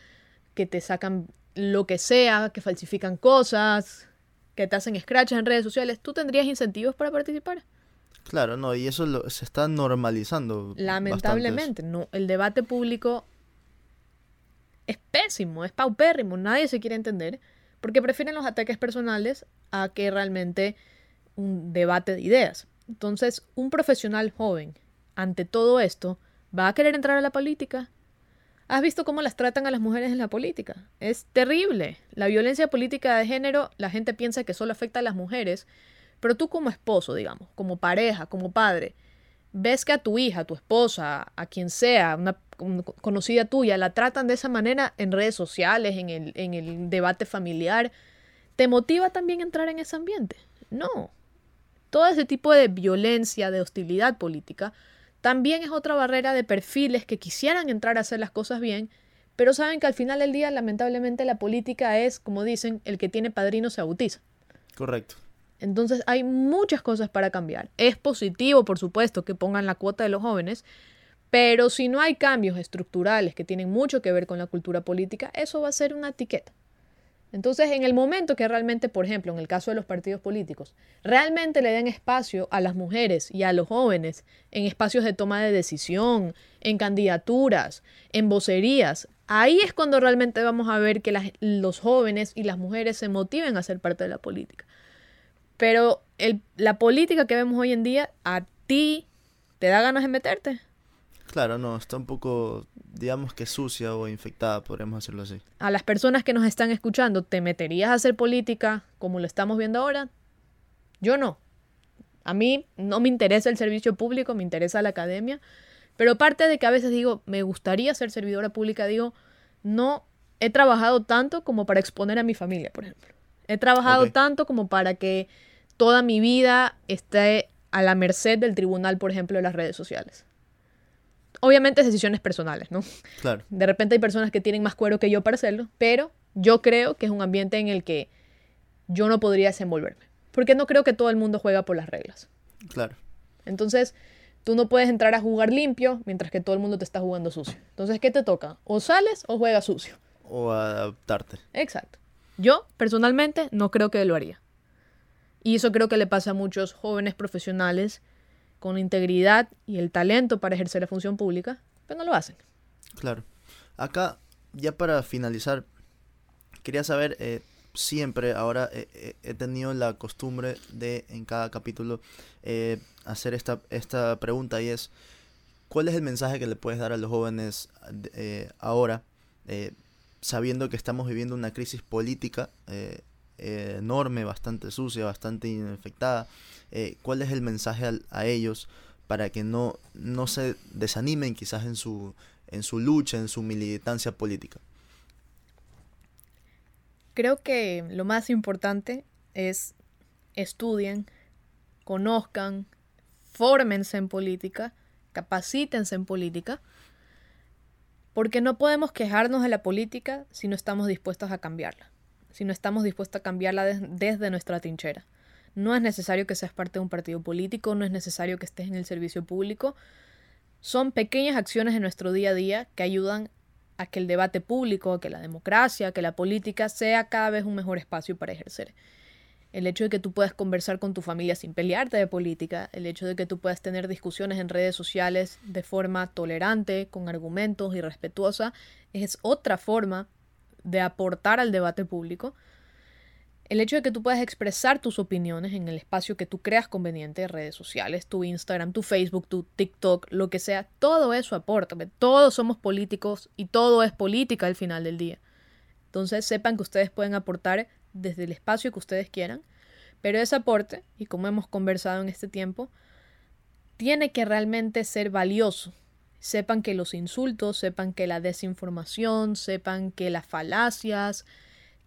que te sacan lo que sea, que falsifican cosas, que te hacen scratches en redes sociales, ¿tú tendrías incentivos para participar? Claro, no, y eso se está normalizando. Lamentablemente, no. El debate público es pésimo, es paupérrimo, nadie se quiere entender, porque prefieren los ataques personales a que realmente un debate de ideas. Entonces, un profesional joven, ante todo esto, ¿va a querer entrar a la política? ¿Has visto cómo las tratan a las mujeres en la política? Es terrible. La violencia política de género, la gente piensa que solo afecta a las mujeres, pero tú como esposo, digamos, como pareja, como padre, ves que a tu hija, a tu esposa, a quien sea, una conocida tuya, la tratan de esa manera en redes sociales, en el, en el debate familiar, ¿te motiva también entrar en ese ambiente? No. Todo ese tipo de violencia, de hostilidad política, también es otra barrera de perfiles que quisieran entrar a hacer las cosas bien, pero saben que al final del día, lamentablemente, la política es, como dicen, el que tiene padrino se bautiza. Correcto. Entonces hay muchas cosas para cambiar. Es positivo, por supuesto, que pongan la cuota de los jóvenes, pero si no hay cambios estructurales que tienen mucho que ver con la cultura política, eso va a ser una etiqueta. Entonces, en el momento que realmente, por ejemplo, en el caso de los partidos políticos, realmente le den espacio a las mujeres y a los jóvenes en espacios de toma de decisión, en candidaturas, en vocerías, ahí es cuando realmente vamos a ver que los jóvenes y las mujeres se motiven a ser parte de la política. Pero la política que vemos hoy en día, a ti te da ganas de meterte. Claro, no, está un poco, digamos que sucia o infectada, podríamos decirlo así. A las personas que nos están escuchando, ¿te meterías a hacer política como lo estamos viendo ahora? Yo no. A mí no me interesa el servicio público, me interesa la academia, pero parte de que a veces digo, me gustaría ser servidora pública, digo, no he trabajado tanto como para exponer a mi familia, por ejemplo. He trabajado tanto como para que toda mi vida esté a la merced del tribunal, por ejemplo, de las redes sociales obviamente decisiones personales, ¿no? Claro. De repente hay personas que tienen más cuero que yo para hacerlo, pero yo creo que es un ambiente en el que yo no podría desenvolverme. Porque no creo que todo el mundo juega por las reglas. Claro. Entonces, tú no puedes entrar a jugar limpio mientras que todo el mundo te está jugando sucio. Entonces, ¿qué te toca? O sales o juegas sucio. O adaptarte. Exacto. Yo, personalmente, no creo que lo haría. Y eso creo que le pasa a muchos jóvenes profesionales con integridad y el talento para ejercer la función pública, pero no lo hacen. Claro. Acá, ya para finalizar, quería saber, eh, siempre ahora he tenido la costumbre de en cada capítulo eh, hacer esta, esta pregunta y es, ¿cuál es el mensaje que le puedes dar a los jóvenes eh, ahora, sabiendo que estamos viviendo una crisis política enorme, bastante sucia, bastante infectada? Eh, cuál es el mensaje a, ellos para que no, no se desanimen quizás en su, en su lucha, en su militancia política. Creo que lo más importante es estudien, conozcan, fórmense en política, capacítense en política, porque no podemos quejarnos de la política si no estamos dispuestos a cambiarla, si no estamos dispuestos a cambiarla desde nuestra trinchera. No es necesario que seas parte de un partido político, no es necesario que estés en el servicio público. Son pequeñas acciones en nuestro día a día que ayudan a que el debate público, a que la democracia, a que la política sea cada vez un mejor espacio para ejercer. El hecho de que tú puedas conversar con tu familia sin pelearte de política, el hecho de que tú puedas tener discusiones en redes sociales de forma tolerante, con argumentos y respetuosa, es otra forma de aportar al debate público el hecho de que tú puedas expresar tus opiniones en el espacio que tú creas conveniente, redes sociales, tu Instagram, tu Facebook, tu TikTok, lo que sea, todo eso aporta. Todos somos políticos y todo es política al final del día. Entonces sepan que ustedes pueden aportar desde el espacio que ustedes quieran, pero ese aporte, y como hemos conversado en este tiempo, tiene que realmente ser valioso. Sepan que los insultos, sepan que la desinformación, sepan que las falacias,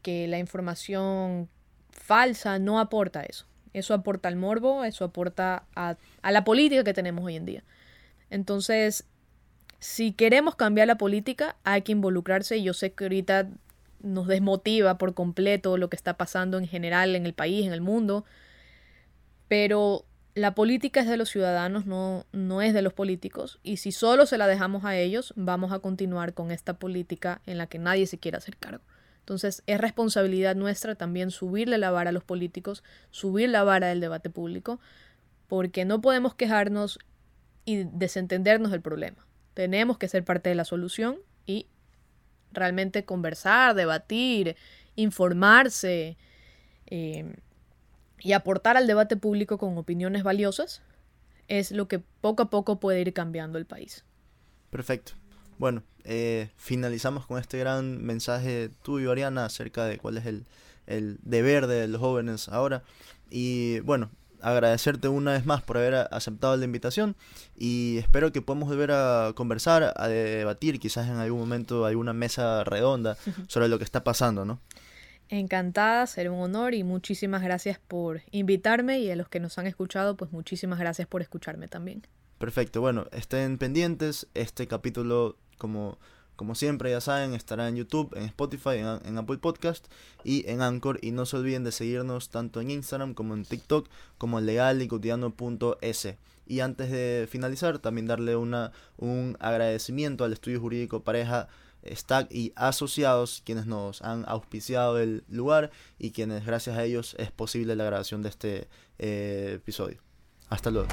que la información falsa no aporta eso. Eso aporta al morbo, eso aporta a, la política que tenemos hoy en día. Entonces, si queremos cambiar la política, hay que involucrarse. Y yo sé que ahorita nos desmotiva por completo lo que está pasando en general en el país, en el mundo. Pero la política es de los ciudadanos, no, no es de los políticos. Y si solo se la dejamos a ellos, vamos a continuar con esta política en la que nadie se quiere hacer cargo. Entonces es responsabilidad nuestra también subirle la vara a los políticos, subir la vara del debate público, porque no podemos quejarnos y desentendernos del problema. Tenemos que ser parte de la solución y realmente conversar, debatir, informarse eh, y aportar al debate público con opiniones valiosas es lo que poco a poco puede ir cambiando el país. Perfecto. Bueno, eh, finalizamos con este gran mensaje tuyo, Ariana, acerca de cuál es el, el deber de los jóvenes ahora. Y bueno, agradecerte una vez más por haber aceptado la invitación y espero que podamos volver a conversar, a debatir quizás en algún momento alguna mesa redonda sobre lo que está pasando, ¿no? Encantada, será un honor y muchísimas gracias por invitarme y a los que nos han escuchado, pues muchísimas gracias por escucharme también. Perfecto, bueno, estén pendientes, este capítulo como como siempre, ya saben, estará en YouTube, en Spotify, en, Apple Podcast y en Anchor. Y no se olviden de seguirnos tanto en Instagram como en TikTok, como en legalicotidiano.es. Y antes de finalizar, también darle una, un agradecimiento al estudio jurídico pareja Stack y asociados quienes nos han auspiciado el lugar y quienes gracias a ellos es posible la grabación de este eh, episodio. Hasta luego.